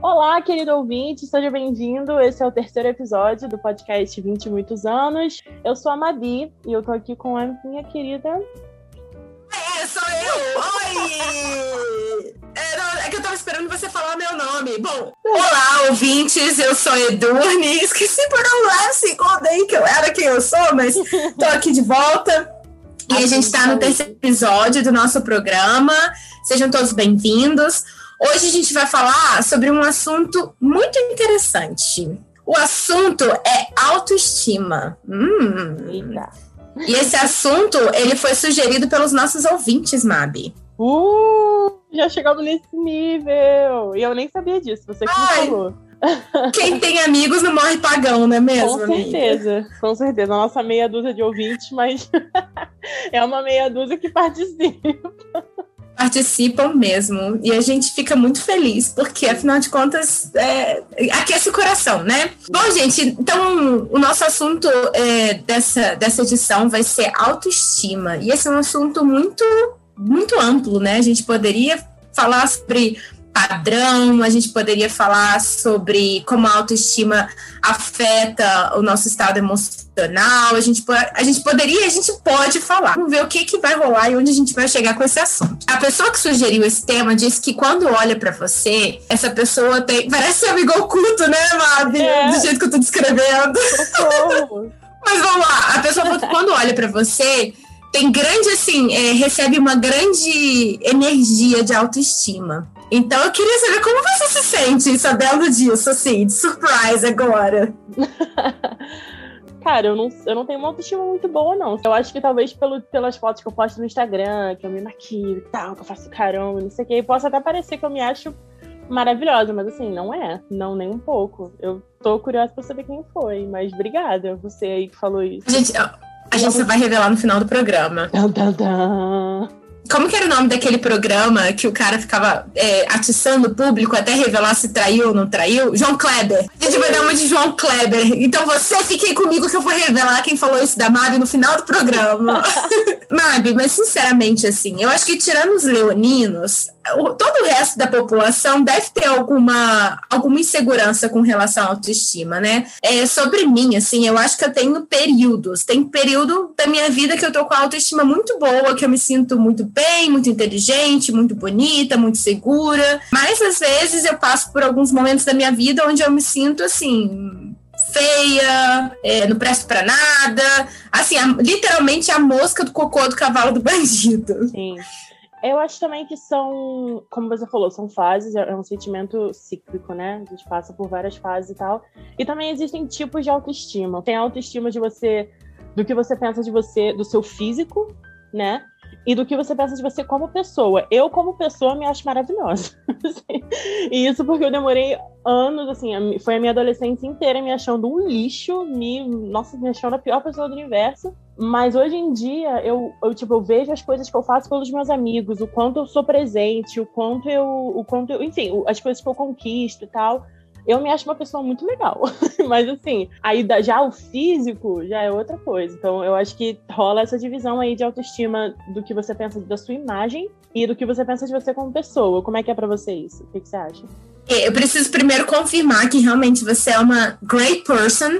Olá, querido ouvinte, seja bem-vindo. Esse é o terceiro episódio do podcast 20 e Muitos Anos. Eu sou a Madi e eu tô aqui com a minha querida. É, sou eu! Oi! É, não, é que eu tava esperando você falar meu nome. Bom, olá, ouvintes, eu sou Edurne. Esqueci por um lance, contei que eu era quem eu sou, mas tô aqui de volta. E a gente está no terceiro episódio do nosso programa. Sejam todos bem-vindos. Hoje a gente vai falar sobre um assunto muito interessante. O assunto é autoestima. Hum. E esse assunto, ele foi sugerido pelos nossos ouvintes, Mabi. Uh, já chegamos nesse nível. E eu nem sabia disso, você que Ai. me falou. Quem tem amigos não morre pagão, não é mesmo, Com amiga? certeza, com certeza. A nossa meia dúzia de ouvintes, mas é uma meia dúzia que participa. Participam mesmo. E a gente fica muito feliz, porque afinal de contas, é, aquece o coração, né? Bom, gente, então o nosso assunto é, dessa, dessa edição vai ser autoestima. E esse é um assunto muito, muito amplo, né? A gente poderia falar sobre padrão, a gente poderia falar sobre como a autoestima afeta o nosso estado emocional, a gente, a gente poderia, a gente pode falar. Vamos ver o que, que vai rolar e onde a gente vai chegar com esse assunto. A pessoa que sugeriu esse tema disse que quando olha pra você, essa pessoa tem. Parece um amigo oculto, né, Mabi? É. Do jeito que eu tô descrevendo. Mas vamos lá, a pessoa quando olha pra você, tem grande, assim, é, recebe uma grande energia de autoestima. Então eu queria saber como você se sente sabendo disso, assim, de surprise agora. Cara, eu não, eu não tenho uma autoestima muito boa, não. Eu acho que talvez pelo, pelas fotos que eu posto no Instagram, que eu me maquio e tal, que eu faço caramba, não sei o que, possa até parecer que eu me acho maravilhosa, mas assim, não é. Não, nem um pouco. Eu tô curiosa pra saber quem foi, mas obrigada, você aí que falou isso. Gente, a gente só vai revelar no final do programa. Como que era o nome daquele programa que o cara ficava é, atiçando o público até revelar se traiu ou não traiu? João Kleber. A gente vai dar uma de João Kleber. Então você fiquem comigo que eu vou revelar quem falou isso da Mabi no final do programa. Mabi, mas sinceramente, assim, eu acho que tirando os leoninos, todo o resto da população deve ter alguma, alguma insegurança com relação à autoestima, né? É, sobre mim, assim, eu acho que eu tenho períodos. Tem período da minha vida que eu tô com a autoestima muito boa, que eu me sinto muito bem, muito inteligente, muito bonita, muito segura. Mas às vezes eu passo por alguns momentos da minha vida onde eu me sinto assim. Feia, é, não presto pra nada. Assim, a- literalmente a mosca do cocô do cavalo do bandido. Sim. Eu acho também que são, como você falou, são fases, é é um sentimento cíclico, né? A gente passa por várias fases e tal. E também existem tipos de autoestima. Tem a autoestima de você, do que você pensa de você, do seu físico, né? E do que você pensa de você como pessoa. Eu, como pessoa, me acho maravilhosa. Assim. e isso porque eu demorei anos, assim, foi a minha adolescência inteira me achando um lixo, me, nossa, me achando a pior pessoa do universo. Mas hoje em dia, eu, eu, tipo, eu vejo as coisas que eu faço pelos meus amigos, o quanto eu sou presente, o quanto eu. O quanto eu, enfim, as coisas que eu conquisto e tal. Eu me acho uma pessoa muito legal. Mas assim, aí já o físico já é outra coisa. Então eu acho que rola essa divisão aí de autoestima do que você pensa da sua imagem e do que você pensa de você como pessoa. Como é que é pra você isso? O que, que você acha? Eu preciso primeiro confirmar que realmente você é uma great person.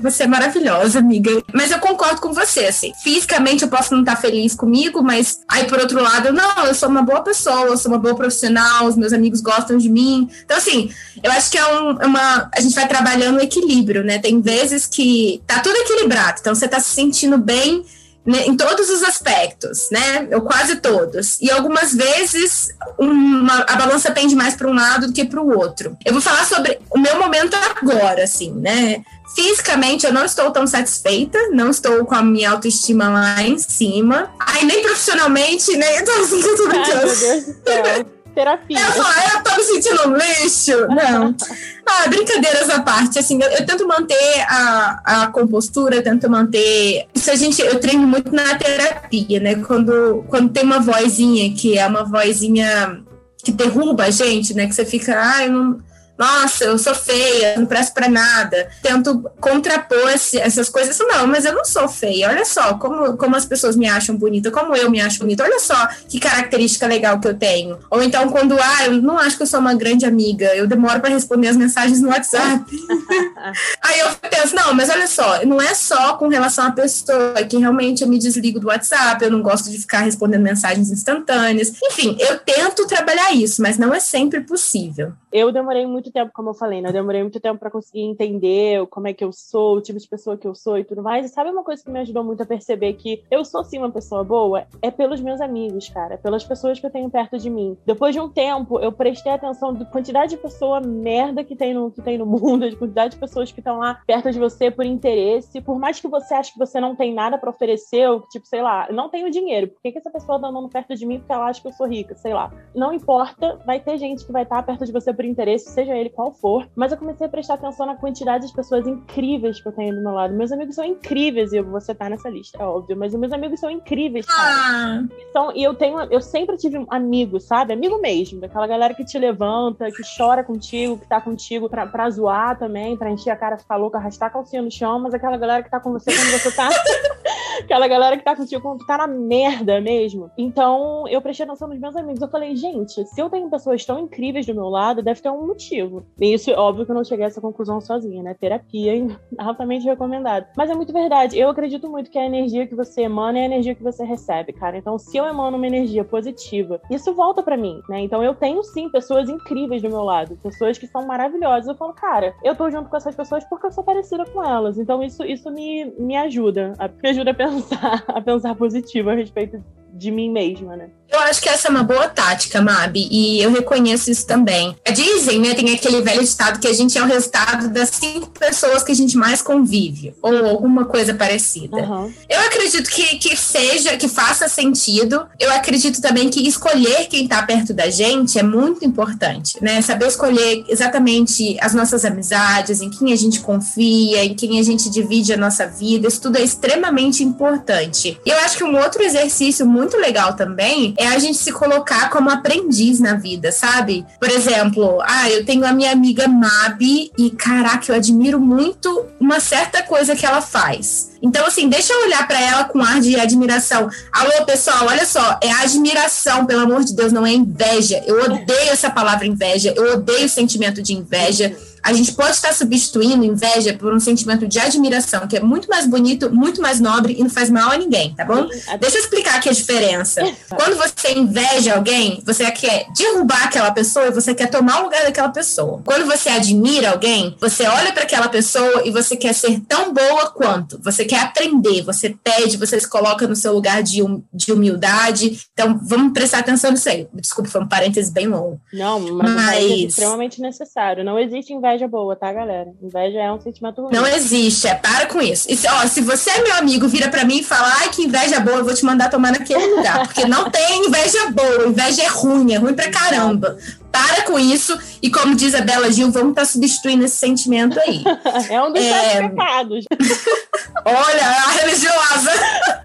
Você é maravilhosa, amiga. Mas eu concordo com você, assim. Fisicamente eu posso não estar feliz comigo, mas aí por outro lado, não, eu sou uma boa pessoa, eu sou uma boa profissional, os meus amigos gostam de mim. Então, assim, eu acho que é, um- é uma. A gente vai trabalhando o equilíbrio, né? Tem vezes que tá tudo equilibrado, então você tá se sentindo bem né, em todos os aspectos, né? Ou quase todos. E algumas vezes uma- a balança pende mais para um lado do que para o outro. Eu vou falar sobre o meu momento agora, assim, né? Fisicamente eu não estou tão satisfeita, não estou com a minha autoestima lá em cima. Aí nem profissionalmente, nem. Eu tô, eu tô Ai, meu Deus do céu. Terapia. Eu falo, "Ah, eu tô me sentindo um lixo. Não. Ah, brincadeiras à parte. Assim, eu, eu tento manter a, a compostura, eu tento manter. Isso a gente, eu treino muito na terapia, né? Quando, quando tem uma vozinha que é uma vozinha que derruba a gente, né? Que você fica, ah, eu não, nossa, eu sou feia, não presto para nada. Tento contrapor essas coisas. Não, mas eu não sou feia. Olha só como, como as pessoas me acham bonita, como eu me acho bonita. Olha só que característica legal que eu tenho. Ou então, quando, ah, eu não acho que eu sou uma grande amiga, eu demoro para responder as mensagens no WhatsApp. Aí eu penso, não, mas olha só, não é só com relação à pessoa, que realmente eu me desligo do WhatsApp, eu não gosto de ficar respondendo mensagens instantâneas. Enfim, eu tento trabalhar isso, mas não é sempre possível. Eu demorei muito tempo, como eu falei, né? Eu demorei muito tempo para conseguir entender como é que eu sou, o tipo de pessoa que eu sou e tudo mais. E sabe uma coisa que me ajudou muito a perceber que eu sou sim uma pessoa boa? É pelos meus amigos, cara, pelas pessoas que eu tenho perto de mim. Depois de um tempo, eu prestei atenção da quantidade de pessoa merda que tem no, que tem no mundo, de quantidade de pessoas que estão lá perto de você por interesse. Por mais que você ache que você não tem nada para oferecer, ou tipo, sei lá, não tenho dinheiro. Por que, que essa pessoa tá andando perto de mim porque ela acha que eu sou rica? Sei lá. Não importa, vai ter gente que vai estar perto de você por interesse, seja ele qual for. Mas eu comecei a prestar atenção na quantidade de pessoas incríveis que eu tenho do meu lado. Meus amigos são incríveis, e vou citar nessa lista, é óbvio, mas os meus amigos são incríveis, cara. Ah. Então, e eu tenho, eu sempre tive amigos, sabe? Amigo mesmo, daquela galera que te levanta, que chora contigo, que tá contigo pra, pra zoar também, pra encher a cara, ficar louca, arrastar a calcinha no chão, mas aquela galera que tá com você quando você tá. aquela galera que tá contigo quando tá na merda mesmo. Então, eu prestei atenção nos meus amigos. Eu falei, gente, se eu tenho pessoas tão incríveis do meu lado, deve ter um motivo. E isso, óbvio que eu não cheguei a essa conclusão sozinha, né? Terapia, hein? altamente recomendado. Mas é muito verdade. Eu acredito muito que a energia que você emana é a energia que você recebe, cara. Então, se eu emano uma energia positiva, isso volta para mim, né? Então, eu tenho sim pessoas incríveis do meu lado, pessoas que são maravilhosas. Eu falo, cara, eu tô junto com essas pessoas porque eu sou parecida com elas. Então, isso, isso me, me ajuda. Me ajuda a pensar, a pensar positivo a respeito de mim mesma, né? Eu acho que essa é uma boa tática, Mabi, e eu reconheço isso também. Dizem, né, tem aquele velho ditado que a gente é o resultado das cinco pessoas que a gente mais convive, ou alguma coisa parecida. Uhum. Eu acredito que, que seja, que faça sentido. Eu acredito também que escolher quem está perto da gente é muito importante, né? Saber escolher exatamente as nossas amizades, em quem a gente confia, em quem a gente divide a nossa vida, isso tudo é extremamente importante. E eu acho que um outro exercício muito legal também é a gente se colocar como aprendiz na vida, sabe? Por exemplo, ah, eu tenho a minha amiga Mabi e caraca, eu admiro muito uma certa coisa que ela faz. Então, assim, deixa eu olhar para ela com ar de admiração. Alô, pessoal, olha só, é admiração, pelo amor de Deus, não é inveja. Eu odeio essa palavra inveja, eu odeio o sentimento de inveja a gente pode estar substituindo inveja por um sentimento de admiração, que é muito mais bonito, muito mais nobre e não faz mal a ninguém, tá bom? Deixa eu explicar aqui a diferença. Quando você inveja alguém, você quer derrubar aquela pessoa e você quer tomar o lugar daquela pessoa. Quando você admira alguém, você olha para aquela pessoa e você quer ser tão boa quanto. Você quer aprender, você pede, você se coloca no seu lugar de, hum, de humildade. Então, vamos prestar atenção nisso aí. Desculpa, foi um parênteses bem longo. Não, mas, mas... é extremamente necessário. Não existe inveja inveja boa, tá, galera? Inveja é um sentimento ruim. Não existe, é para com isso. E, ó, se você é meu amigo, vira para mim e fala, ai, que inveja boa, eu vou te mandar tomar naquele lugar. Porque não tem inveja boa, inveja é ruim, é ruim pra caramba. Para com isso, e como diz a Bela Gil, vamos estar tá substituindo esse sentimento aí. é um dos é... pecados. Olha, a religiosa.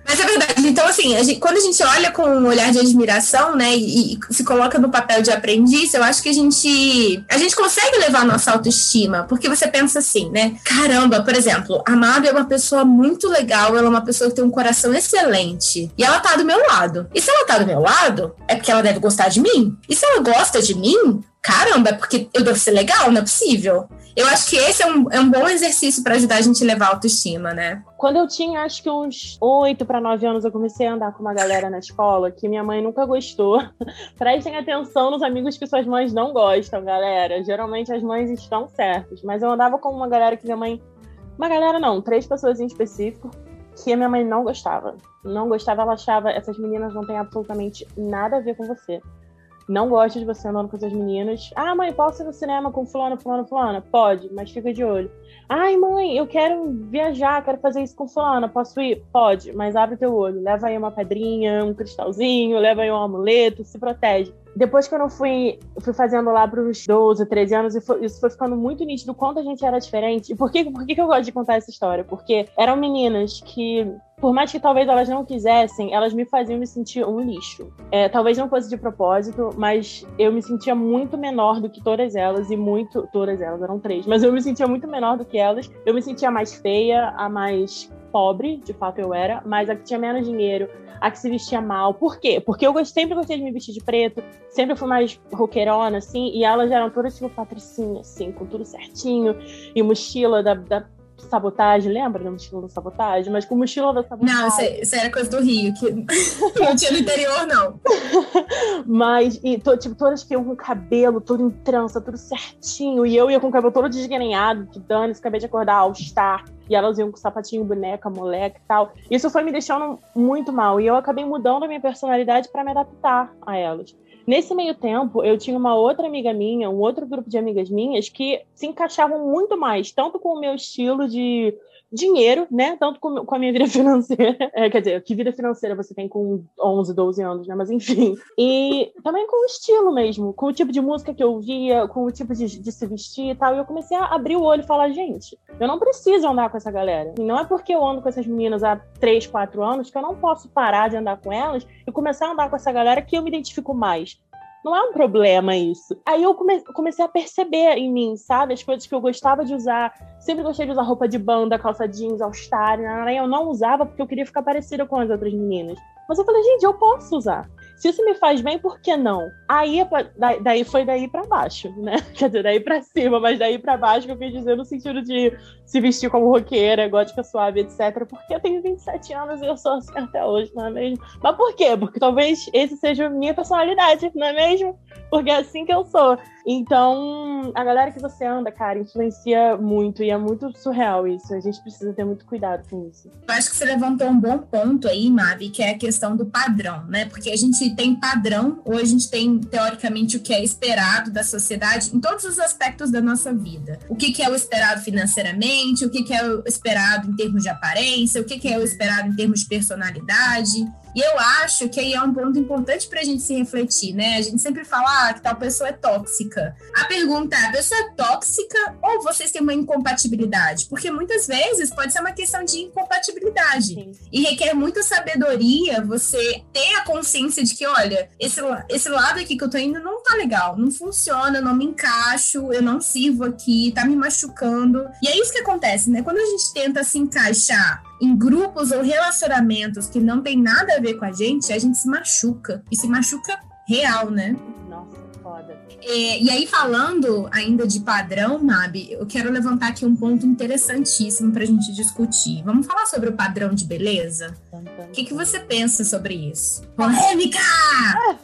Mas é verdade. Então, assim, a gente, quando a gente olha com um olhar de admiração, né, e, e, se coloca no papel de aprendiz, eu acho que a gente, a gente consegue levar a nossa autoestima, porque você pensa assim, né, caramba, por exemplo, a Mábia é uma pessoa muito legal, ela é uma pessoa que tem um coração excelente, e ela tá do meu lado. E se ela tá do meu lado, é porque ela deve gostar de mim. E se ela gosta de mim, caramba, é porque eu devo ser legal, não é possível. Eu acho que esse é um, é um bom exercício para ajudar a gente a levar a autoestima, né? Quando eu tinha, acho que uns 8 para 9 anos, eu comecei a andar com uma galera na escola que minha mãe nunca gostou. Prestem atenção nos amigos que suas mães não gostam, galera. Geralmente as mães estão certas. Mas eu andava com uma galera que minha mãe. Uma galera não, três pessoas em específico, que a minha mãe não gostava. Não gostava, ela achava essas meninas não têm absolutamente nada a ver com você não gosta de você andando com essas meninas. Ah, mãe, posso ir no cinema com fulano, fulano, fulano? Pode, mas fica de olho. Ai, mãe, eu quero viajar, quero fazer isso com fulano, posso ir? Pode, mas abre teu olho. Leva aí uma pedrinha, um cristalzinho, leva aí um amuleto, se protege. Depois que eu não fui, fui fazendo lá para os 12, 13 anos, e isso foi ficando muito nítido quanto a gente era diferente. E por que, por que eu gosto de contar essa história? Porque eram meninas que por mais que talvez elas não quisessem, elas me faziam me sentir um lixo. É, talvez não fosse de propósito, mas eu me sentia muito menor do que todas elas, e muito. Todas elas, eram três, mas eu me sentia muito menor do que elas. Eu me sentia mais feia, a mais pobre, de fato eu era, mas a que tinha menos dinheiro, a que se vestia mal. Por quê? Porque eu sempre gostei de me vestir de preto, sempre fui mais roqueirona, assim, e elas eram todas tipo patricinha, assim, com tudo certinho, e mochila da, da sabotagem, lembra da mochila da sabotagem? Mas com mochila da sabotagem. Não, isso, isso era coisa do Rio, que não tinha no interior, não. Mas, e to, tipo, todas que iam com o cabelo todo em trança, tudo certinho, e eu ia com o cabelo todo desgrenhado, que dane-se, acabei de acordar, All-Star e elas iam com sapatinho, boneca, moleque e tal. Isso foi me deixando muito mal. E eu acabei mudando a minha personalidade para me adaptar a elas. Nesse meio tempo, eu tinha uma outra amiga minha, um outro grupo de amigas minhas que se encaixavam muito mais, tanto com o meu estilo de dinheiro, né? Tanto com, com a minha vida financeira. É, quer dizer, que vida financeira você tem com 11, 12 anos, né? Mas enfim. E também com o estilo mesmo, com o tipo de música que eu ouvia, com o tipo de, de se vestir e tal. E eu comecei a abrir o olho e falar, gente, eu não preciso andar com essa galera. E não é porque eu ando com essas meninas há 3, 4 anos que eu não posso parar de andar com elas e começar a andar com essa galera que eu me identifico mais. Não é um problema isso. Aí eu come comecei a perceber em mim, sabe? As coisas que eu gostava de usar. Sempre gostei de usar roupa de banda, calça jeans, all-star. Eu não usava porque eu queria ficar parecida com as outras meninas. Mas eu falei, gente, eu posso usar. Se isso me faz bem, por que não? Aí daí foi daí para baixo, né? Quer dizer, daí para cima, mas daí para baixo que eu quis dizer no sentido de se vestir como roqueira, gótica suave, etc. Porque eu tenho 27 anos e eu sou assim até hoje, não é mesmo? Mas por quê? Porque talvez esse seja a minha personalidade, não é mesmo? Porque é assim que eu sou. Então, a galera que você anda, cara, influencia muito e é muito surreal isso. A gente precisa ter muito cuidado com isso. Eu acho que você levantou um bom ponto aí, Mavi, que é a questão do padrão, né? Porque a gente tem padrão, ou a gente tem, teoricamente, o que é esperado da sociedade em todos os aspectos da nossa vida. O que, que é o esperado financeiramente, o que, que é o esperado em termos de aparência, o que, que é o esperado em termos de personalidade. E eu acho que aí é um ponto importante para a gente se refletir, né? A gente sempre fala ah, que tal pessoa é tóxica. A pergunta é: a pessoa é tóxica ou vocês têm uma incompatibilidade? Porque muitas vezes pode ser uma questão de incompatibilidade. Sim. E requer muita sabedoria você ter a consciência de que, olha, esse, esse lado aqui que eu tô indo não tá legal, não funciona, eu não me encaixo, eu não sirvo aqui, tá me machucando. E é isso que acontece, né? Quando a gente tenta se encaixar em grupos ou relacionamentos que não tem nada a ver com a gente, a gente se machuca. E se machuca real, né? Nossa, foda. É, e aí, falando ainda de padrão, Mabi, eu quero levantar aqui um ponto interessantíssimo para a gente discutir. Vamos falar sobre o padrão de beleza? O que, que você pensa sobre isso? Polêmica!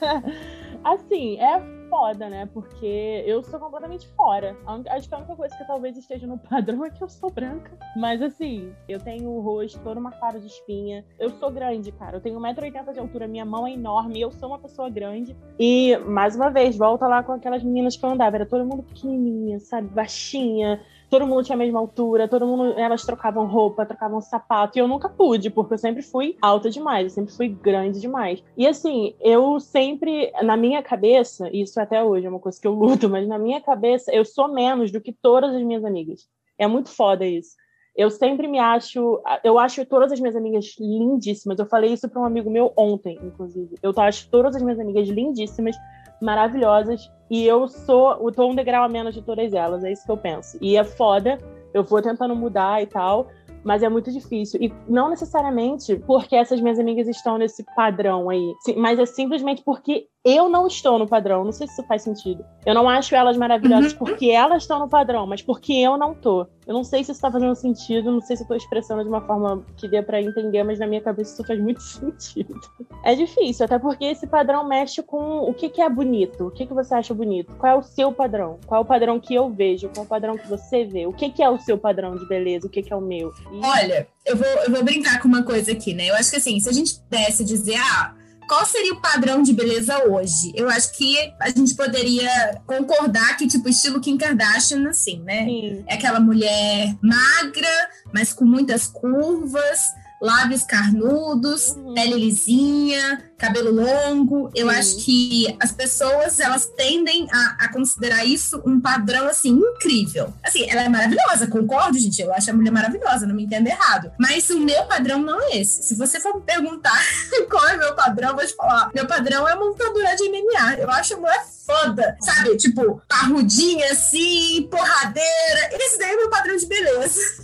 assim, é foda, né? Porque eu sou completamente fora. Acho que a única coisa que talvez esteja no padrão é que eu sou branca. Mas assim, eu tenho o rosto todo marcado de espinha. Eu sou grande, cara. Eu tenho 1,80m de altura, minha mão é enorme. Eu sou uma pessoa grande. E, mais uma vez, volta lá com aquelas meninas que eu andava. Era todo mundo pequenininha, sabe? Baixinha todo mundo tinha a mesma altura, todo mundo, elas trocavam roupa, trocavam sapato, e eu nunca pude, porque eu sempre fui alta demais, eu sempre fui grande demais. E assim, eu sempre, na minha cabeça, isso até hoje é uma coisa que eu luto, mas na minha cabeça, eu sou menos do que todas as minhas amigas. É muito foda isso. Eu sempre me acho, eu acho todas as minhas amigas lindíssimas. Eu falei isso para um amigo meu ontem, inclusive. Eu acho todas as minhas amigas lindíssimas, maravilhosas. E eu sou, eu tô um degrau a menos de todas elas, é isso que eu penso. E é foda, eu vou tentando mudar e tal, mas é muito difícil. E não necessariamente porque essas minhas amigas estão nesse padrão aí, mas é simplesmente porque eu não estou no padrão. Não sei se isso faz sentido. Eu não acho elas maravilhosas uhum. porque elas estão no padrão, mas porque eu não tô. Eu não sei se isso tá fazendo sentido, não sei se eu tô expressando de uma forma que dê para entender, mas na minha cabeça isso faz muito sentido. É difícil, até porque esse padrão mexe com o que, que é bonito, o que, que você acha bonito, qual é o seu padrão, qual é o padrão que eu vejo, qual é o padrão que você vê, o que, que é o seu padrão de beleza, o que, que é o meu. E... Olha, eu vou, eu vou brincar com uma coisa aqui, né? Eu acho que assim, se a gente pudesse dizer, ah qual seria o padrão de beleza hoje? Eu acho que a gente poderia concordar que, tipo, estilo Kim Kardashian, assim, né? Sim. É aquela mulher magra, mas com muitas curvas, lábios carnudos, uhum. pele lisinha, cabelo longo. Eu acho que as pessoas elas tendem a, a, considerar isso um padrão assim incrível. Assim, ela é maravilhosa, concordo, gente. Eu acho a mulher maravilhosa, não me entenda errado. Mas o meu padrão não é esse. Se você for me perguntar qual é o meu padrão, eu vou te falar. Meu padrão é montadora de MMA. Eu acho a mulher foda, sabe? Tipo, parrudinha assim, porradeira. Esse daí é meu padrão de beleza.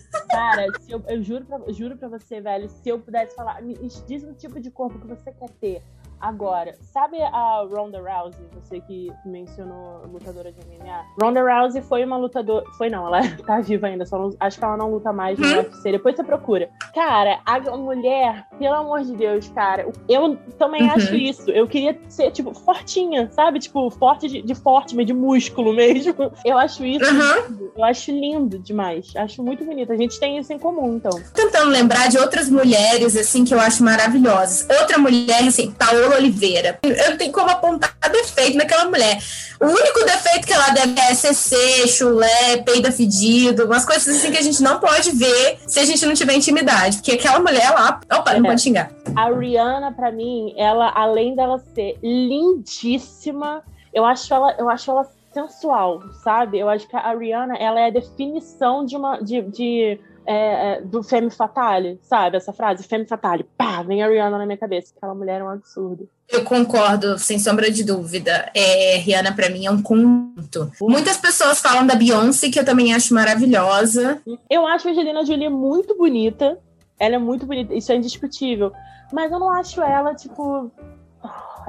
Cara, eu, eu, juro, pra, juro pra você, velho, se eu pudesse falar, me diz um tipo de corpo que você quer ter. Agora, sabe a Ronda Rousey, você que mencionou lutadora de MMA? Ronda Rousey foi uma lutadora. Foi não, ela tá viva ainda, só não... acho que ela não luta mais no hum? UFC. Depois você procura. Cara, a mulher, pelo amor de Deus, cara, eu também uhum. acho isso. Eu queria ser, tipo, fortinha, sabe? Tipo, forte de, de forte, mas de músculo mesmo. Eu acho isso. Uhum. Eu acho lindo demais. Acho muito bonito. A gente tem isso em comum, então. Tentando lembrar de outras mulheres, assim, que eu acho maravilhosas. Outra mulher, assim, Paola Oliveira. Eu não tenho como apontar defeito naquela mulher. O único defeito que ela deve é CC, chulé, peida fedido, umas coisas assim que a gente não pode ver se a gente não tiver intimidade. Porque aquela mulher lá, opa, não é. pode xingar. A Rihanna, para mim, ela, além dela ser lindíssima, eu acho ela, eu acho ela sensual, sabe? Eu acho que a Rihanna, ela é a definição de uma de, de é, é, do Femme Fatale, sabe? Essa frase, Femme Fatale, pá, vem a Rihanna na minha cabeça. Aquela mulher é um absurdo. Eu concordo, sem sombra de dúvida. É, Rihanna, para mim, é um conjunto. Muitas pessoas falam da Beyoncé, que eu também acho maravilhosa. Eu acho a Angelina Jolie muito bonita. Ela é muito bonita, isso é indiscutível. Mas eu não acho ela, tipo.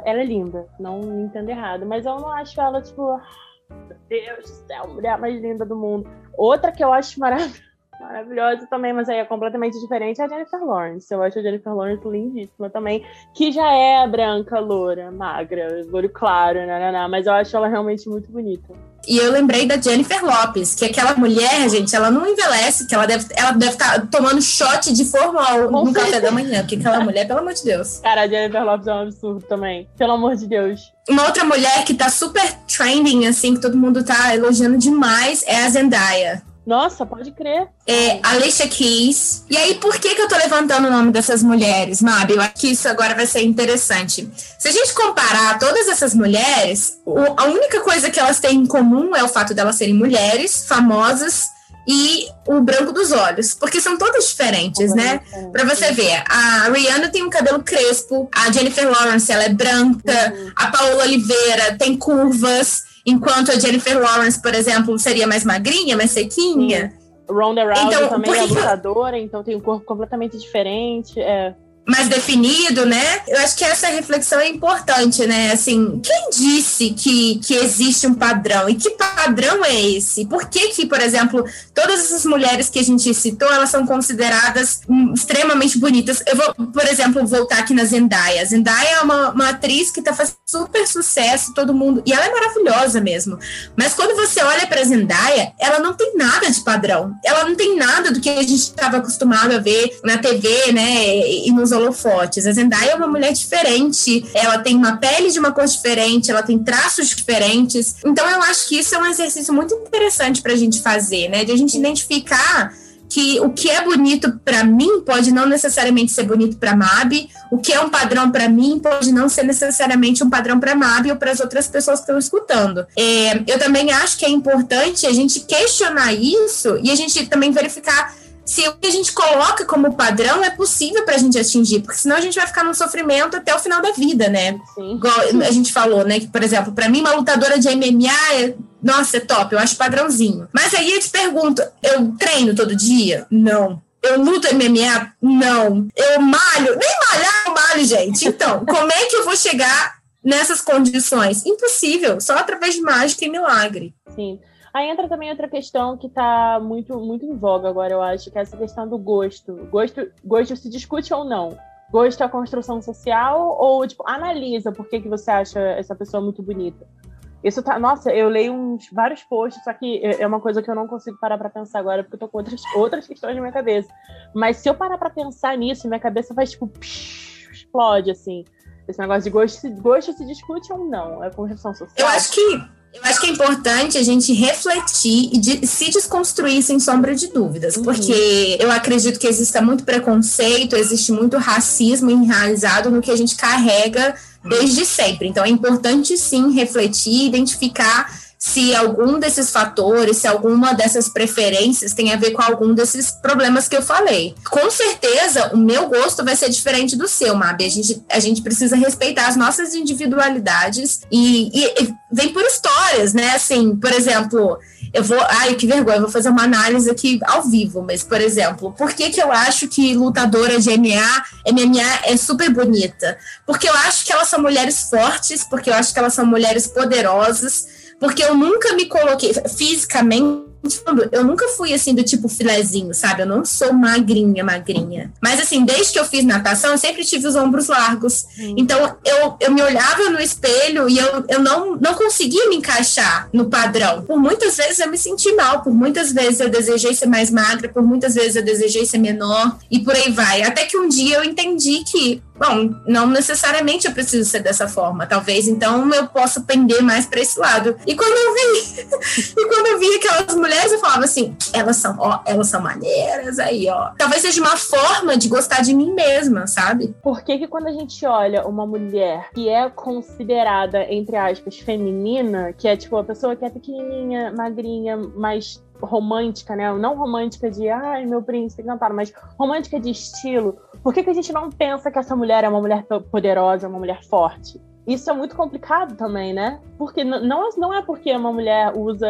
Ela é linda, não me entenda errado. Mas eu não acho ela, tipo. Meu Deus do céu, mulher mais linda do mundo. Outra que eu acho maravilhosa maravilhosa também, mas aí é completamente diferente, é a Jennifer Lawrence. Eu acho a Jennifer Lawrence lindíssima também, que já é branca, loura, magra, olho claro, né, mas eu acho ela realmente muito bonita. E eu lembrei da Jennifer Lopes, que aquela mulher, gente, ela não envelhece, que ela deve ela deve estar tá tomando shot de formal no café da manhã, porque aquela mulher, pelo amor de Deus. Cara, a Jennifer Lopes é um absurdo também, pelo amor de Deus. Uma outra mulher que tá super trending, assim, que todo mundo tá elogiando demais, é a Zendaya. Nossa, pode crer. É, Alicia Keys. E aí, por que, que eu tô levantando o nome dessas mulheres, Mabi? Eu acho que isso agora vai ser interessante. Se a gente comparar todas essas mulheres, a única coisa que elas têm em comum é o fato delas serem mulheres, famosas e o branco dos olhos, porque são todas diferentes, né? Para você ver, a Rihanna tem um cabelo crespo, a Jennifer Lawrence ela é branca, uhum. a Paola Oliveira tem curvas. Enquanto a Jennifer Lawrence, por exemplo, seria mais magrinha, mais sequinha. Ronda Rousey então, também é lutadora, então tem um corpo completamente diferente. É mais definido, né? Eu acho que essa reflexão é importante, né? Assim, quem disse que, que existe um padrão? E que padrão é esse? Por que que, por exemplo, todas essas mulheres que a gente citou, elas são consideradas extremamente bonitas? Eu vou, por exemplo, voltar aqui na Zendaya. Zendaya é uma, uma atriz que tá fazendo super sucesso, todo mundo... E ela é maravilhosa mesmo. Mas quando você olha pra Zendaya, ela não tem nada de padrão. Ela não tem nada do que a gente estava acostumado a ver na TV, né? E nos holofotes. A Zendaya é uma mulher diferente, ela tem uma pele de uma cor diferente, ela tem traços diferentes. Então eu acho que isso é um exercício muito interessante para a gente fazer, né? De a gente identificar que o que é bonito para mim pode não necessariamente ser bonito para Mabi, o que é um padrão para mim pode não ser necessariamente um padrão para Mabi ou para as outras pessoas que estão escutando. É, eu também acho que é importante a gente questionar isso e a gente também verificar se o que a gente coloca como padrão é possível para a gente atingir, porque senão a gente vai ficar num sofrimento até o final da vida, né? Sim. Igual a gente falou, né? Que, por exemplo, para mim, uma lutadora de MMA é, nossa, é top, eu acho padrãozinho. Mas aí eu te pergunto, eu treino todo dia? Não. Eu luto MMA? Não. Eu malho? Nem malhar eu malho, gente. Então, como é que eu vou chegar nessas condições? Impossível, só através de mágica e milagre. Sim. Aí entra também outra questão que está muito, muito em voga agora, eu acho, que é essa questão do gosto. Gosto, gosto se discute ou não. Gosto é a construção social ou, tipo, analisa por que, que você acha essa pessoa muito bonita. Isso tá. Nossa, eu leio uns, vários posts, só que é, é uma coisa que eu não consigo parar para pensar agora, porque eu tô com outras, outras questões na minha cabeça. Mas se eu parar para pensar nisso, minha cabeça faz, tipo, psh, explode, assim. Esse negócio de gosto, gosto se discute ou não? É construção social. Eu acho que Eu acho que é importante a gente refletir e de, se desconstruir sem sombra de dúvidas, uhum. porque eu acredito que exista muito preconceito, existe muito racismo enraizado no que a gente carrega desde sempre. Então é importante sim refletir, identificar se algum desses fatores, se alguma dessas preferências tem a ver com algum desses problemas que eu falei. Com certeza, o meu gosto vai ser diferente do seu, Mabi. A gente, a gente precisa respeitar as nossas individualidades e, e, e vem por histórias, né? Assim, por exemplo, eu vou. Ai, que vergonha, eu vou fazer uma análise aqui ao vivo, mas, por exemplo, por que, que eu acho que lutadora de MMA, MMA é super bonita? Porque eu acho que elas são mulheres fortes, porque eu acho que elas são mulheres poderosas porque eu nunca me coloquei fisicamente eu nunca fui assim do tipo filezinho, sabe? Eu não sou magrinha, magrinha. Mas assim, desde que eu fiz natação, eu sempre tive os ombros largos. Hum. Então eu, eu me olhava no espelho e eu, eu não, não conseguia me encaixar no padrão. Por muitas vezes eu me senti mal, por muitas vezes eu desejei ser mais magra, por muitas vezes eu desejei ser menor e por aí vai. Até que um dia eu entendi que bom, não necessariamente eu preciso ser dessa forma. Talvez então eu possa pender mais para esse lado. E quando eu vi, e quando eu vi aquelas mulheres, eu falava assim, elas são, ó, elas são maneiras aí, ó. Talvez seja uma forma de gostar de mim mesma, sabe? Por que que quando a gente olha uma mulher que é considerada entre aspas feminina, que é tipo a pessoa que é pequenininha, magrinha, mais romântica, né? Não romântica de ai, meu príncipe encantado, mas romântica de estilo. Por que, que a gente não pensa que essa mulher é uma mulher poderosa, uma mulher forte? Isso é muito complicado também, né? Porque não, não é porque uma mulher usa,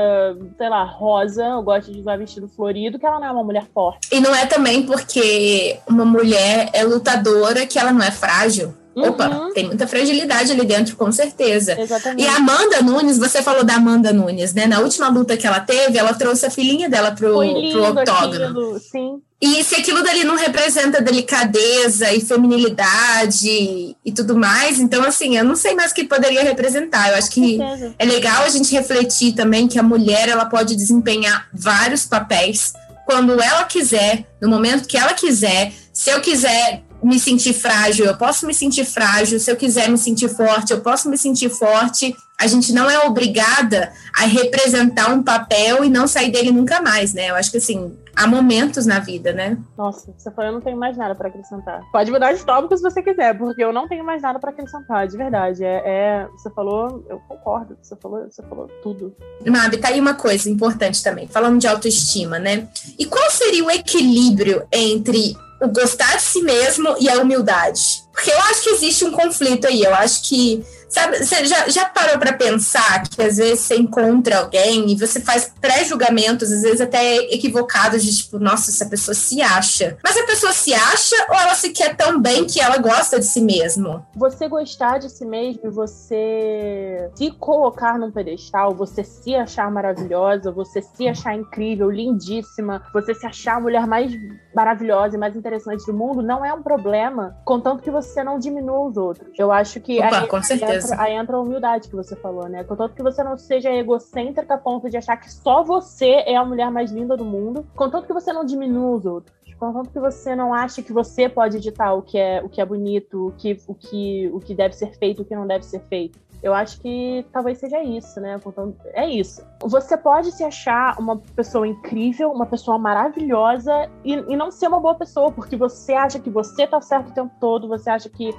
sei lá, rosa, ou gosta de usar vestido florido, que ela não é uma mulher forte. E não é também porque uma mulher é lutadora que ela não é frágil. Opa, uhum. tem muita fragilidade ali dentro, com certeza. Exatamente. E a Amanda Nunes, você falou da Amanda Nunes, né? Na última luta que ela teve, ela trouxe a filhinha dela pro, pro octógono. Sim. E se aquilo dali não representa delicadeza e feminilidade e tudo mais, então, assim, eu não sei mais o que poderia representar. Eu acho que é legal a gente refletir também que a mulher ela pode desempenhar vários papéis quando ela quiser, no momento que ela quiser. Se eu quiser me sentir frágil, eu posso me sentir frágil. Se eu quiser me sentir forte, eu posso me sentir forte. A gente não é obrigada a representar um papel e não sair dele nunca mais, né? Eu acho que assim, há momentos na vida, né? Nossa, você falou, eu não tenho mais nada para acrescentar. Pode mudar de tópico se você quiser, porque eu não tenho mais nada para acrescentar, de verdade. É, é, você falou, eu concordo. Você falou, você falou tudo. Mabi, tá aí uma coisa importante também. Falando de autoestima, né? E qual seria o equilíbrio entre o gostar de si mesmo e a humildade. Porque eu acho que existe um conflito aí. Eu acho que Sabe, você já, já parou para pensar que às vezes você encontra alguém e você faz pré-julgamentos, às vezes até equivocados, de tipo, nossa, essa pessoa se acha. Mas a pessoa se acha ou ela se quer tão bem que ela gosta de si mesmo? Você gostar de si mesmo, você se colocar num pedestal, você se achar maravilhosa, você se achar incrível, lindíssima, você se achar a mulher mais maravilhosa e mais interessante do mundo, não é um problema, contanto que você não diminua os outros. Eu acho que. Opa, aí, com certeza entra, aí entra a humildade que você falou, né? Contanto que você não seja egocêntrica a ponto de achar que só você é a mulher mais linda do mundo. Contanto que você não diminua os outros. Contanto que você não ache que você pode ditar o que é, o que é bonito, o que, o, que, o que deve ser feito, o que não deve ser feito. Eu acho que talvez seja isso, né? É isso. Você pode se achar uma pessoa incrível, uma pessoa maravilhosa e, e não ser uma boa pessoa, porque você acha que você tá certo o tempo todo, você acha que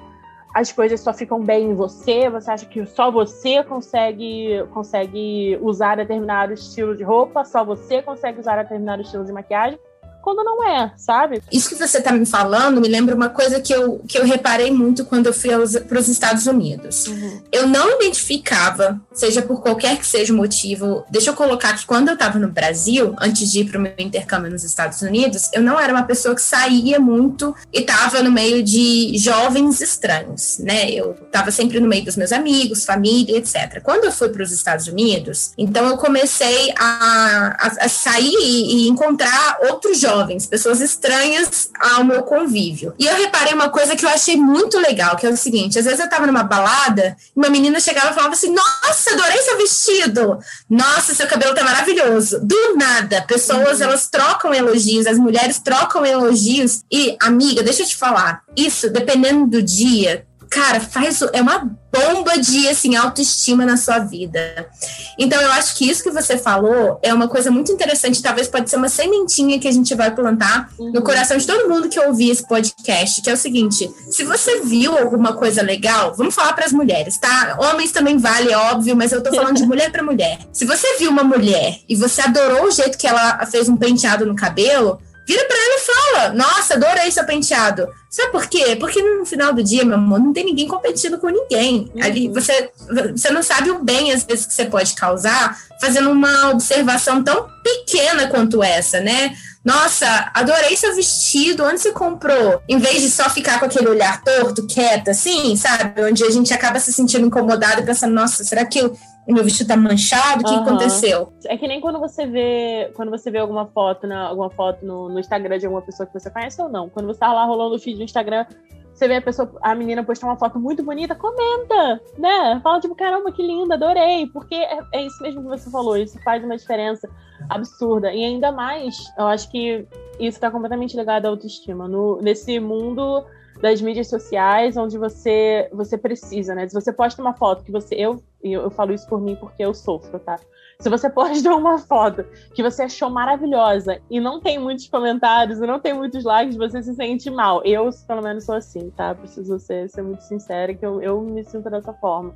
as coisas só ficam bem em você, você acha que só você consegue, consegue usar determinado estilo de roupa, só você consegue usar determinado estilo de maquiagem quando não é, sabe? Isso que você está me falando me lembra uma coisa que eu, que eu reparei muito quando eu fui para os Estados Unidos. Uhum. Eu não identificava, seja por qualquer que seja o motivo. Deixa eu colocar que quando eu estava no Brasil, antes de ir para o meu intercâmbio nos Estados Unidos, eu não era uma pessoa que saía muito e estava no meio de jovens estranhos, né? Eu estava sempre no meio dos meus amigos, família, etc. Quando eu fui para os Estados Unidos, então eu comecei a, a, a sair e, e encontrar outros jovens jovens, pessoas estranhas ao meu convívio. E eu reparei uma coisa que eu achei muito legal, que é o seguinte: às vezes eu tava numa balada e uma menina chegava e falava assim: Nossa, adorei seu vestido! Nossa, seu cabelo tá maravilhoso. Do nada, pessoas uhum. elas trocam elogios, as mulheres trocam elogios. E, amiga, deixa eu te falar, isso, dependendo do dia, cara, faz é uma bomba de assim autoestima na sua vida. Então eu acho que isso que você falou é uma coisa muito interessante, talvez pode ser uma sementinha que a gente vai plantar uhum. no coração de todo mundo que ouvir esse podcast, que é o seguinte: se você viu alguma coisa legal, vamos falar para as mulheres, tá? Homens também vale, é óbvio, mas eu tô falando de mulher para mulher. Se você viu uma mulher e você adorou o jeito que ela fez um penteado no cabelo, Vira pra ela e fala: Nossa, adorei seu penteado. Sabe por quê? Porque no final do dia, meu amor, não tem ninguém competindo com ninguém. Uhum. Ali você, você não sabe o bem, às vezes, que você pode causar fazendo uma observação tão pequena quanto essa, né? Nossa, adorei seu vestido, onde você comprou? Em vez de só ficar com aquele olhar torto, quieta, assim, sabe? Onde a gente acaba se sentindo incomodado e pensando, nossa, será que eu o meu vestido tá manchado, o que, uhum. aconteceu? É que nem quando você vê, quando você vê alguma foto, na, alguma foto no, no, Instagram de alguma pessoa que você conhece ou não. Quando você tá lá rolando o feed do Instagram, você vê a pessoa, a menina postar uma foto muito bonita, comenta, né? Fala tipo, caramba, que linda, adorei. Porque é, é isso mesmo que você falou, isso faz uma diferença absurda. E ainda mais, eu acho que isso tá completamente ligado à autoestima. No, nesse mundo das mídias sociais, onde você você precisa, né? Se você posta uma foto que você eu eu, eu falo isso por mim porque eu sofro, tá? Se você posta uma foto que você achou maravilhosa e não tem muitos comentários e não tem muitos likes, você se sente mal. Eu, pelo menos, sou assim, tá? Preciso ser, ser muito sincera que eu, eu me sinto dessa forma.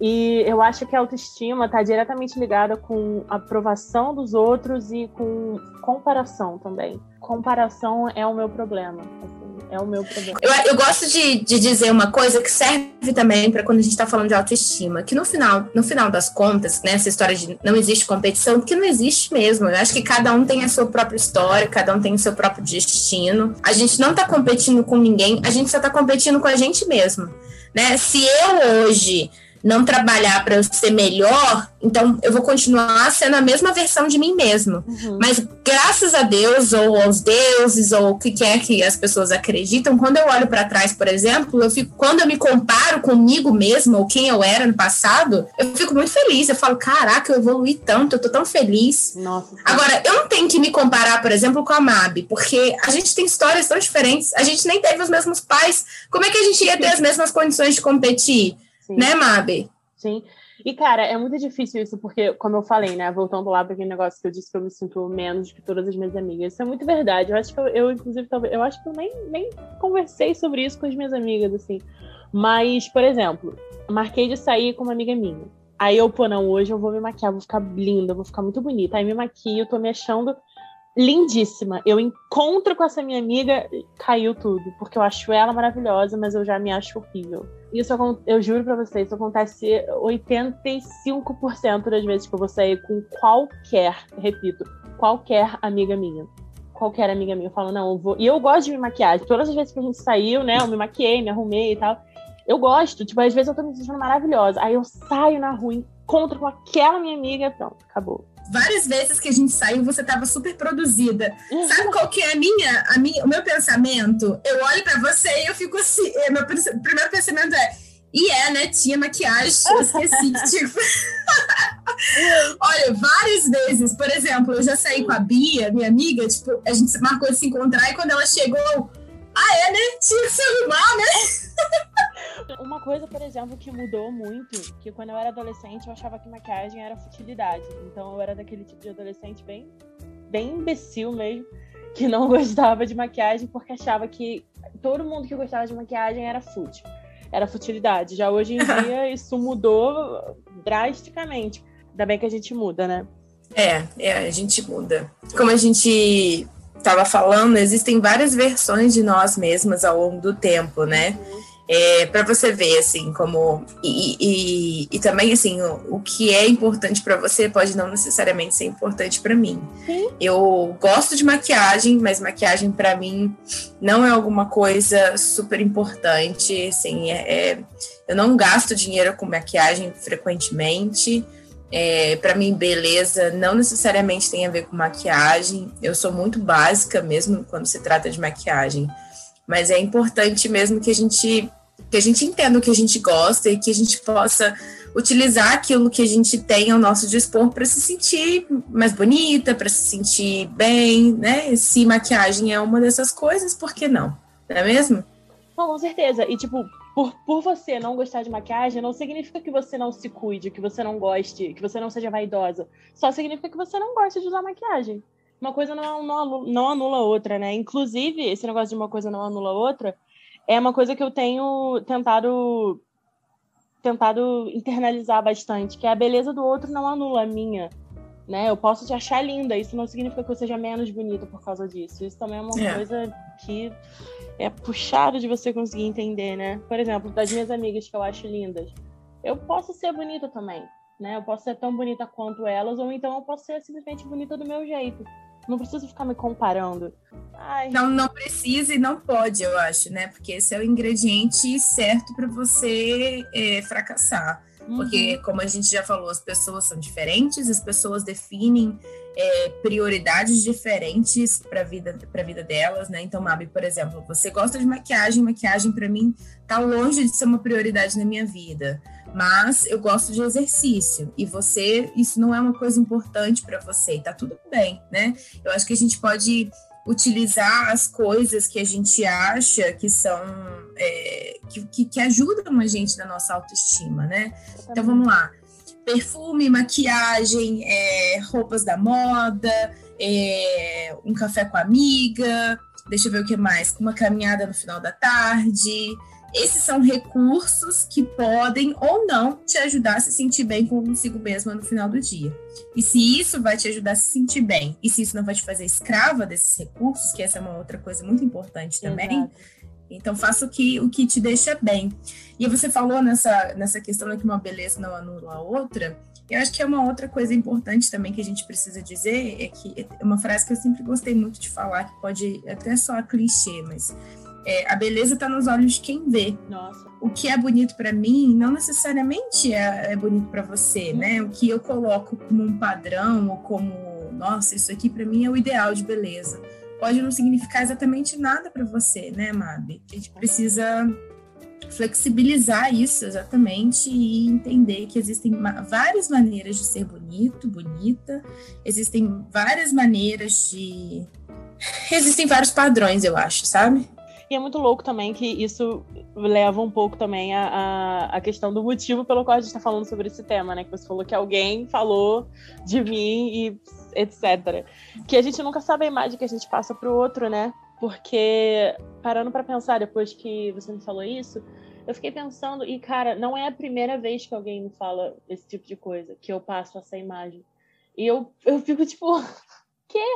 E eu acho que a autoestima está diretamente ligada com aprovação dos outros e com comparação também. Comparação é o meu problema. Assim é o meu problema. Eu, eu gosto de, de dizer uma coisa que serve também para quando a gente está falando de autoestima, que no final, no final das contas, né, essa história de não existe competição, porque não existe mesmo. Eu acho que cada um tem a sua própria história, cada um tem o seu próprio destino. A gente não está competindo com ninguém, a gente só está competindo com a gente mesmo. Né? Se eu hoje não trabalhar para eu ser melhor, então eu vou continuar sendo a mesma versão de mim mesmo. Uhum. Mas graças a Deus, ou aos deuses, ou o que quer que as pessoas acreditam, quando eu olho para trás, por exemplo, eu fico, quando eu me comparo comigo mesma, ou quem eu era no passado, eu fico muito feliz. Eu falo, caraca, eu evolui tanto, eu tô tão feliz. Nossa. Agora, eu não tenho que me comparar, por exemplo, com a Mabi, porque a gente tem histórias tão diferentes, a gente nem teve os mesmos pais. Como é que a gente ia ter as mesmas condições de competir? Sim. Né, Mabi? Sim. E, cara, é muito difícil isso, porque, como eu falei, né, voltando lá para aquele negócio que eu disse que eu me sinto menos que todas as minhas amigas. Isso é muito verdade. Eu acho que eu, eu inclusive, talvez, eu acho que eu nem, nem conversei sobre isso com as minhas amigas, assim. Mas, por exemplo, marquei de sair com uma amiga minha. Aí eu, pô, não, hoje eu vou me maquiar, vou ficar linda, vou ficar muito bonita. Aí me maquio, tô me achando lindíssima. Eu encontro com essa minha amiga, caiu tudo, porque eu acho ela maravilhosa, mas eu já me acho horrível. Isso eu juro para vocês, isso acontece 85% das vezes que eu vou sair com qualquer, repito, qualquer amiga minha. Qualquer amiga minha. Eu falo, não, eu vou. E eu gosto de me maquiar. Todas as vezes que a gente saiu, né, eu me maquiei, me arrumei e tal. Eu gosto, tipo, às vezes eu tô me sentindo maravilhosa. Aí eu saio na rua, encontro com aquela minha amiga, pronto, acabou várias vezes que a gente saiu, você estava super produzida. Sabe qual que é a minha, a minha, o meu pensamento? Eu olho para você e eu fico assim, é, meu primeiro pensamento é, e é, né? Tinha maquiagem, eu esqueci que tipo. Olha, várias vezes, por exemplo, eu já saí com a Bia, minha amiga, tipo, a gente marcou de se encontrar e quando ela chegou, ah, é, né? Tinha que se arrumar, né? Uma coisa, por exemplo, que mudou muito, que quando eu era adolescente eu achava que maquiagem era futilidade. Então eu era daquele tipo de adolescente bem, bem imbecil mesmo, que não gostava de maquiagem porque achava que todo mundo que gostava de maquiagem era fútil. Era futilidade. Já hoje em dia isso mudou drasticamente. Ainda bem que a gente muda, né? É, é, a gente muda. Como a gente estava falando, existem várias versões de nós mesmas ao longo do tempo, né? É, para você ver assim como e, e, e também assim o, o, que é importante para você pode não necessariamente ser importante para mim. Sim. Eu gosto de maquiagem, mas maquiagem para mim não é alguma coisa super importante. Assim, é, é, eu não gasto dinheiro com maquiagem frequentemente. É, para mim, beleza não necessariamente tem a ver com maquiagem. Eu sou muito básica mesmo quando se trata de maquiagem. Mas é importante mesmo que a gente que a gente entenda o que a gente gosta e que a gente possa utilizar aquilo que a gente tem ao nosso dispor para se sentir mais bonita, para se sentir bem, né? Se maquiagem é uma dessas coisas, por que não? Não é mesmo? com certeza. E, tipo, por, por você não gostar de maquiagem, não significa que você não se cuide, que você não goste, que você não seja vaidosa. Só significa que você não gosta de usar maquiagem. Uma coisa não, não, não anula a outra, né? Inclusive, esse negócio de uma coisa não anula a outra é uma coisa que eu tenho tentado tentado internalizar bastante, que é a beleza do outro não anula a minha. Né? Eu posso te achar linda, isso não significa que eu seja menos bonita por causa disso. Isso também é uma é. coisa que é puxado de você conseguir entender, né? Por exemplo, das minhas amigas que eu acho lindas, eu posso ser bonita também, né? Eu posso ser tão bonita quanto elas, ou então eu posso ser simplesmente bonita do meu jeito. Não preciso ficar me comparando. Ai. Não, não precisa e não pode, eu acho, né? Porque esse é o ingrediente certo para você é, fracassar. Uhum. Porque, como a gente já falou, as pessoas são diferentes, as pessoas definem é, prioridades diferentes para vida para vida delas, né? Então, Mabi, por exemplo, você gosta de maquiagem, maquiagem para mim tá longe de ser uma prioridade na minha vida mas eu gosto de exercício e você, isso não é uma coisa importante para você, e tá tudo bem, né? Eu acho que a gente pode utilizar as coisas que a gente acha que são é, que, que, que, ajudam a gente na nossa autoestima, né? Então vamos lá. Perfume, maquiagem, é, roupas da moda, é, um café com a amiga, deixa eu ver o que mais, uma caminhada no final da tarde, esses são recursos que podem ou não te ajudar a se sentir bem consigo mesma no final do dia. E se isso vai te ajudar a se sentir bem, e se isso não vai te fazer escrava desses recursos, que essa é uma outra coisa muito importante também, Exato. então faça o que, o que te deixa bem. E você falou nessa, nessa questão de que uma beleza não anula a outra. Eu acho que é uma outra coisa importante também que a gente precisa dizer, é que é uma frase que eu sempre gostei muito de falar, que pode até soar clichê, mas é, a beleza está nos olhos de quem vê. Nossa. O que é bonito para mim não necessariamente é, é bonito para você, né? O que eu coloco como um padrão ou como, nossa, isso aqui para mim é o ideal de beleza. Pode não significar exatamente nada para você, né, Mabi? A gente precisa flexibilizar isso exatamente e entender que existem várias maneiras de ser bonito, bonita, existem várias maneiras de. Existem vários padrões, eu acho, sabe? E é muito louco também que isso leva um pouco também a, a, a questão do motivo pelo qual a gente está falando sobre esse tema, né? Que você falou que alguém falou de mim e etc. Que a gente nunca sabe a imagem que a gente passa para o outro, né? Porque, parando para pensar, depois que você me falou isso, eu fiquei pensando, e cara, não é a primeira vez que alguém me fala esse tipo de coisa, que eu passo essa imagem. E eu, eu fico tipo, quê?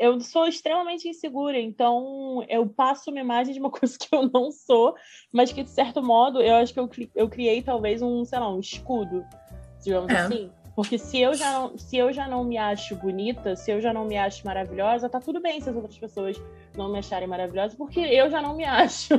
Eu sou extremamente insegura, então eu passo uma imagem de uma coisa que eu não sou, mas que de certo modo eu acho que eu, eu criei talvez um, sei lá, um escudo, digamos é. assim. Porque se eu, já não, se eu já não me acho bonita, se eu já não me acho maravilhosa, tá tudo bem se as outras pessoas não me acharem maravilhosa, porque eu já não me acho.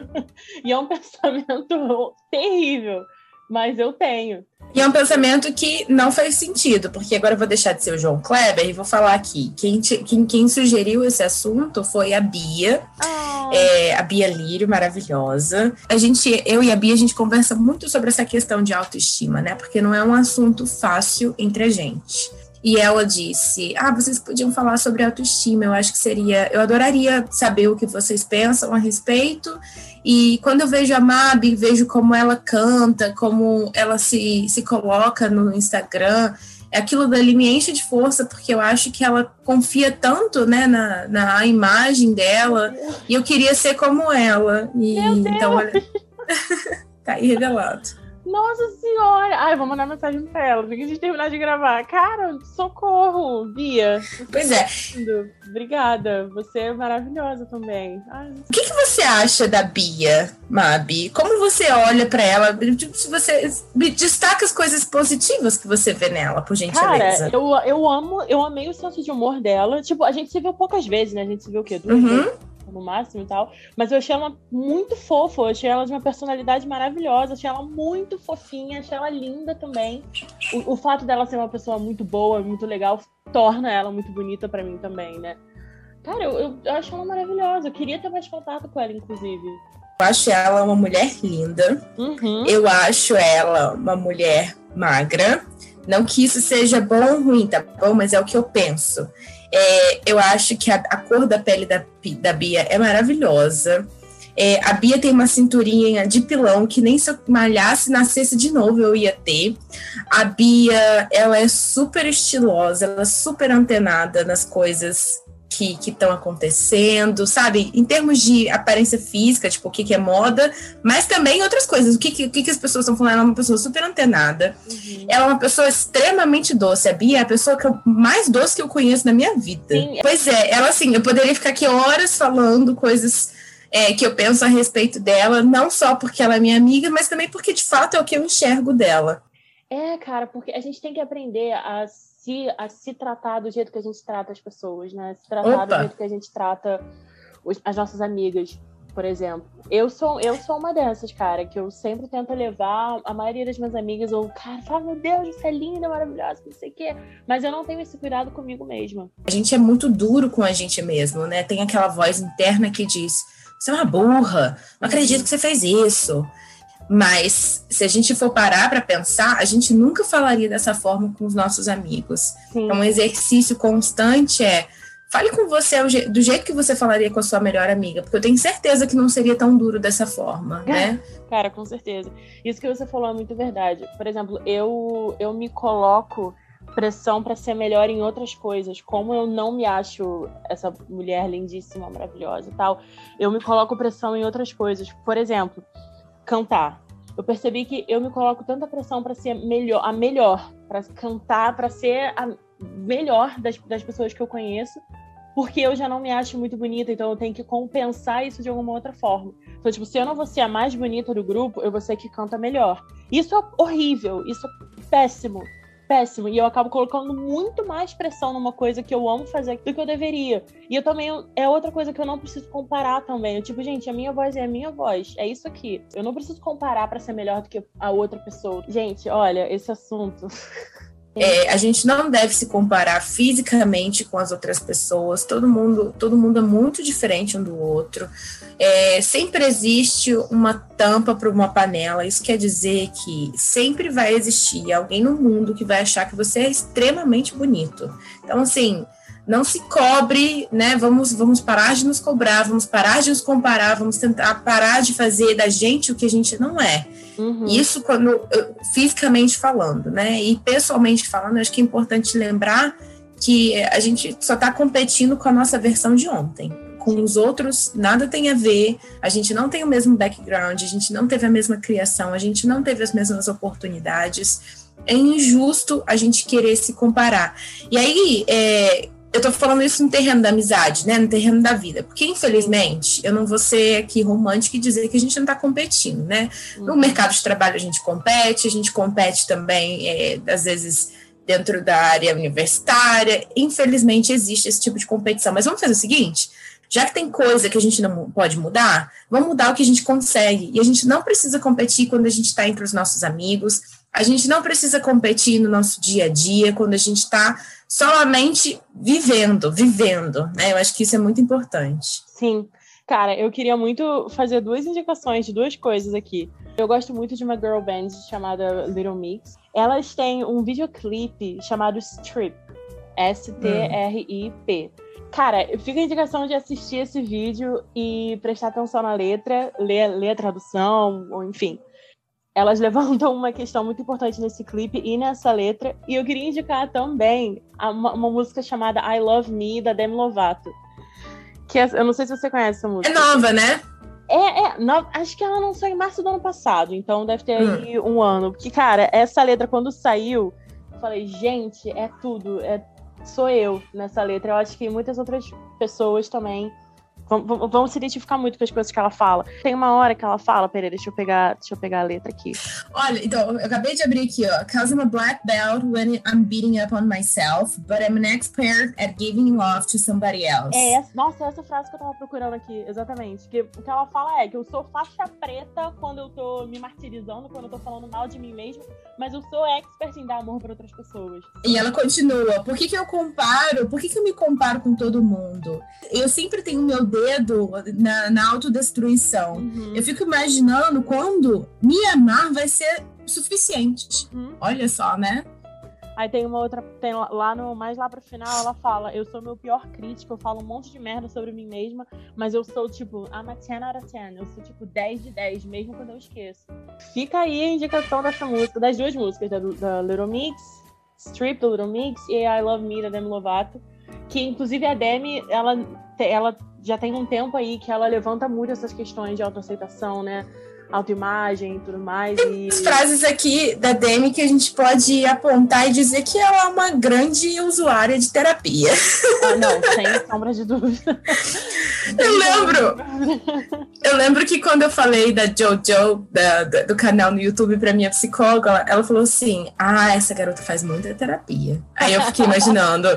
e é um pensamento terrível mas eu tenho. E é um pensamento que não faz sentido, porque agora eu vou deixar de ser o João Kleber e vou falar aqui. Quem, te, quem, quem sugeriu esse assunto foi a Bia, oh. é, a Bia Lírio, maravilhosa. A gente, eu e a Bia, a gente conversa muito sobre essa questão de autoestima, né? Porque não é um assunto fácil entre a gente. E ela disse: Ah, vocês podiam falar sobre autoestima. Eu acho que seria. Eu adoraria saber o que vocês pensam a respeito. E quando eu vejo a Mabi, vejo como ela canta, como ela se, se coloca no Instagram, aquilo dali me enche de força, porque eu acho que ela confia tanto né, na, na imagem dela, e eu queria ser como ela. E, então, olha. tá aí revelado. Nossa senhora! Ai, vou mandar mensagem pra ela. Tem que a gente terminar de gravar. Cara, socorro, Bia. Pois é. Obrigada. Você é maravilhosa também. Ai, o que, que você acha da Bia, Mabi? Como você olha pra ela? Se você destaca as coisas positivas que você vê nela, por gentileza. Cara, eu, eu amo, eu amei o senso de humor dela. Tipo, a gente se viu poucas vezes, né? A gente se viu o quê? Duas uhum. vezes? No máximo e tal. Mas eu achei ela muito fofa, eu achei ela de uma personalidade maravilhosa, achei ela muito fofinha, achei ela linda também. O, o fato dela ser uma pessoa muito boa, muito legal, torna ela muito bonita para mim também, né? Cara, eu, eu, eu acho ela maravilhosa. Eu queria ter mais contato com ela, inclusive. Eu acho ela uma mulher linda. Uhum. Eu acho ela uma mulher magra. Não que isso seja bom ou ruim, tá bom? Mas é o que eu penso. É, eu acho que a, a, cor da pele da, da Bia é maravilhosa. É, a Bia tem uma cinturinha de pilão que nem se eu malhasse, nascesse de novo eu ia ter. A Bia, ela é super estilosa, ela é super antenada nas coisas que estão acontecendo, sabe? Em termos de aparência física, tipo, o que, que é moda, mas também outras coisas. O que, que, o que, que as pessoas estão falando? Ela é uma pessoa super antenada. Uhum. Ela é uma pessoa extremamente doce. A Bia é a pessoa que eu, mais doce que eu conheço na minha vida. Sim. Pois é, ela assim, eu poderia ficar aqui horas falando coisas é, que eu penso a respeito dela, não só porque ela é minha amiga, mas também porque de fato é o que eu enxergo dela. É, cara, porque a gente tem que aprender a se, a se tratar do jeito que a gente trata as pessoas, né? Se tratar Opa. do jeito que a gente trata os, as nossas amigas, por exemplo. Eu sou, eu sou uma dessas, cara, que eu sempre tento levar a maioria das minhas amigas, ou, cara, fala, meu Deus, você é linda, maravilhosa, não sei o quê. Mas eu não tenho esse cuidado comigo mesma. A gente é muito duro com a gente mesmo, né? Tem aquela voz interna que diz: você é uma burra, não acredito que você fez isso. Mas se a gente for parar para pensar, a gente nunca falaria dessa forma com os nossos amigos. Sim. Então, um exercício constante é fale com você do jeito que você falaria com a sua melhor amiga, porque eu tenho certeza que não seria tão duro dessa forma, né? Cara, com certeza. Isso que você falou é muito verdade. Por exemplo, eu eu me coloco pressão para ser melhor em outras coisas. Como eu não me acho essa mulher lindíssima, maravilhosa e tal, eu me coloco pressão em outras coisas. Por exemplo, cantar. Eu percebi que eu me coloco tanta pressão para ser melhor, a melhor, para cantar, para ser a melhor das, das pessoas que eu conheço, porque eu já não me acho muito bonita, então eu tenho que compensar isso de alguma outra forma. Então, tipo, se eu não vou ser a mais bonita do grupo, eu vou ser a que canta melhor. Isso é horrível, isso é péssimo péssimo. E eu acabo colocando muito mais pressão numa coisa que eu amo fazer do que eu deveria. E eu também. É outra coisa que eu não preciso comparar também. Eu, tipo, gente, a minha voz é a minha voz. É isso aqui. Eu não preciso comparar para ser melhor do que a outra pessoa. Gente, olha, esse assunto. É, a gente não deve se comparar fisicamente com as outras pessoas. Todo mundo, todo mundo é muito diferente um do outro. É, sempre existe uma tampa para uma panela. Isso quer dizer que sempre vai existir alguém no mundo que vai achar que você é extremamente bonito. Então, assim, não se cobre, né? Vamos, vamos parar de nos cobrar, vamos parar de nos comparar, vamos tentar parar de fazer da gente o que a gente não é. Uhum. Isso quando fisicamente falando, né? E pessoalmente falando, acho que é importante lembrar que a gente só está competindo com a nossa versão de ontem. Com os outros, nada tem a ver, a gente não tem o mesmo background, a gente não teve a mesma criação, a gente não teve as mesmas oportunidades. É injusto a gente querer se comparar. E aí, é, eu tô falando isso no terreno da amizade, né? No terreno da vida. Porque, infelizmente, eu não vou ser aqui romântica e dizer que a gente não tá competindo, né? No uhum. mercado de trabalho a gente compete, a gente compete também, é, às vezes, dentro da área universitária. Infelizmente, existe esse tipo de competição. Mas vamos fazer o seguinte: já que tem coisa que a gente não pode mudar, vamos mudar o que a gente consegue. E a gente não precisa competir quando a gente está entre os nossos amigos, a gente não precisa competir no nosso dia a dia, quando a gente está solamente vivendo, vivendo, né? Eu acho que isso é muito importante. Sim. Cara, eu queria muito fazer duas indicações de duas coisas aqui. Eu gosto muito de uma girl band chamada Little Mix. Elas têm um videoclipe chamado Strip. S-T-R-I-P. Cara, fica a indicação de assistir esse vídeo e prestar atenção na letra, ler, ler a tradução, ou enfim elas levantam uma questão muito importante nesse clipe e nessa letra. E eu queria indicar também uma, uma música chamada I Love Me, da Demi Lovato. Que é, eu não sei se você conhece essa música. É nova, né? É, é no, acho que ela lançou em março do ano passado, então deve ter hum. aí um ano. Porque, cara, essa letra, quando saiu, eu falei, gente, é tudo, é, sou eu nessa letra. Eu acho que muitas outras pessoas também Vamos se identificar muito com as coisas que ela fala. Tem uma hora que ela fala, peraí, deixa eu pegar, deixa eu pegar a letra aqui. Olha, então, eu acabei de abrir aqui, ó. Cause I'm a black belt when I'm beating up on myself, but I'm an expert at giving love to somebody else. É, essa, nossa, essa frase que eu tava procurando aqui, exatamente. Que, o que ela fala é que eu sou faixa preta quando eu tô me martirizando, quando eu tô falando mal de mim mesma, mas eu sou expert em dar amor para outras pessoas. E ela continua, por que que eu comparo, por que que eu me comparo com todo mundo? Eu sempre tenho meu dedo na, na autodestruição. Uhum. Eu fico imaginando quando me amar vai ser suficiente. Uhum. Olha só, né? Aí tem uma outra, tem lá no mais lá pro final, ela fala: "Eu sou meu pior crítico, eu falo um monte de merda sobre mim mesma, mas eu sou tipo, I'm a 10 out of 10. Eu sou tipo 10 de 10, mesmo quando eu esqueço". Fica aí a indicação dessa música, das duas músicas, da, da Little Mix, Strip do Little Mix e I Love Me da Demi Lovato, que inclusive a Demi, ela ela já tem um tempo aí que ela levanta muito essas questões de autoaceitação, né? Autoimagem e tudo mais. Tem e... frases aqui da Demi que a gente pode apontar e dizer que ela é uma grande usuária de terapia. Ah, não, sem sombra de dúvida. Eu lembro. Eu lembro que quando eu falei da Jojo, da, da, do canal no YouTube para minha psicóloga, ela falou assim: Ah, essa garota faz muita terapia. Aí eu fiquei imaginando.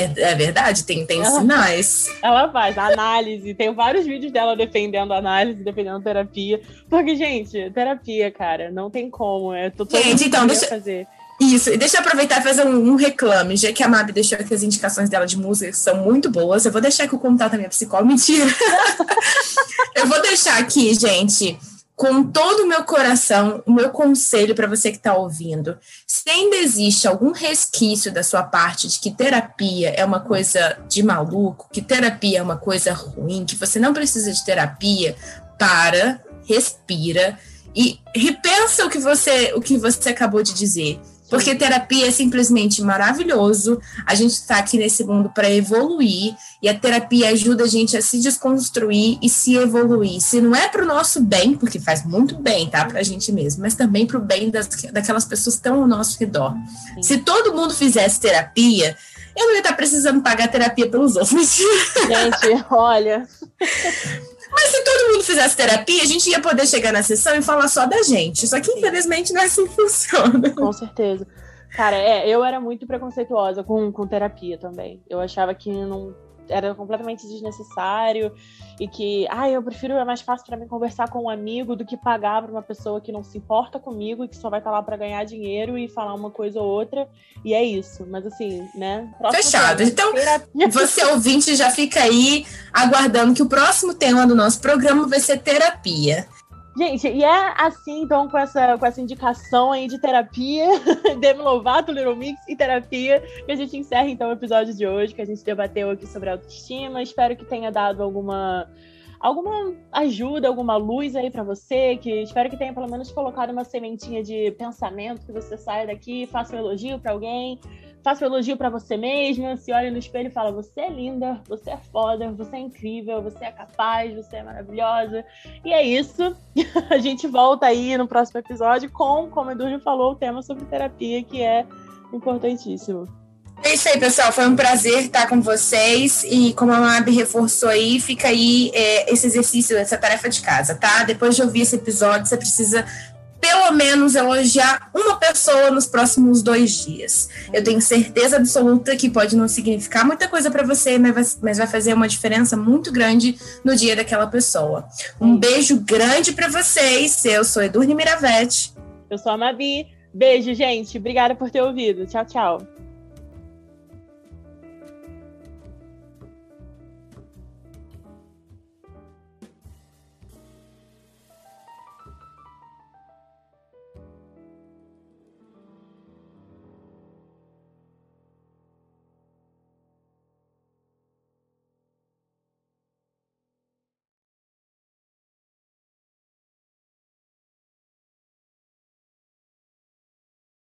É, é, verdade, tem, tem ela, sinais. Ela faz análise, tem vários vídeos dela defendendo análise, defendendo terapia. Porque, gente, terapia, cara, não tem como. É gente, então, deixa, fazer. Isso, e deixa eu aproveitar e fazer um, um, reclame, já que a Mabi deixou que as indicações dela de música são muito boas. Eu vou deixar aqui o contato da minha psicóloga. Mentira! eu vou deixar aqui, gente com todo o meu coração, o meu conselho para você que está ouvindo. Se ainda existe algum resquício da sua parte de que terapia é uma coisa de maluco, que terapia é uma coisa ruim, que você não precisa de terapia, para, respira e repensa o que você, o que você acabou de dizer. Porque terapia é simplesmente maravilhoso. A gente está aqui nesse mundo para evoluir e a terapia ajuda a gente a se desconstruir e se evoluir. Se não é para o nosso bem, porque faz muito bem, tá, para a gente mesmo, mas também para o bem das, daquelas pessoas que estão ao nosso redor. Sim. Se todo mundo fizesse terapia, eu não ia estar tá precisando pagar terapia pelos outros. Gente, olha. Mas se todo mundo fizesse terapia, a gente ia poder chegar na sessão e falar só da gente. Só que, infelizmente, não é assim que funciona. Com certeza. Cara, é, eu era muito preconceituosa com, com terapia também. Eu achava que não era completamente desnecessário e que, ah, eu prefiro, é mais fácil para mim conversar com um amigo do que pagar para uma pessoa que não se importa comigo e que só vai estar tá lá para ganhar dinheiro e falar uma coisa ou outra. E é isso. Mas assim, né? Fechado. Tema, então, terapia. você ouvinte já fica aí aguardando que o próximo tema do nosso programa vai ser terapia. Gente, e é assim, então, com essa, com essa indicação aí de terapia, Demi Lovato, Little Mix e terapia, que a gente encerra, então, o episódio de hoje, que a gente debateu aqui sobre autoestima. Espero que tenha dado alguma alguma ajuda, alguma luz aí para você, que espero que tenha pelo menos colocado uma sementinha de pensamento, que você saia daqui, faça um elogio para alguém, faça um elogio para você mesma, se olhe no espelho e fala: você é linda, você é foda, você é incrível, você é capaz, você é maravilhosa. E é isso. A gente volta aí no próximo episódio com, como o Edu falou, o tema sobre terapia, que é importantíssimo. É isso aí, pessoal. Foi um prazer estar com vocês. E como a Mab reforçou aí, fica aí é, esse exercício, essa tarefa de casa, tá? Depois de ouvir esse episódio, você precisa pelo menos elogiar uma pessoa nos próximos dois dias. Eu tenho certeza absoluta que pode não significar muita coisa para você, mas vai fazer uma diferença muito grande no dia daquela pessoa. Um beijo grande para vocês. Eu sou Edurne Miravete. Eu sou a Mabi. Beijo, gente. Obrigada por ter ouvido. Tchau, tchau.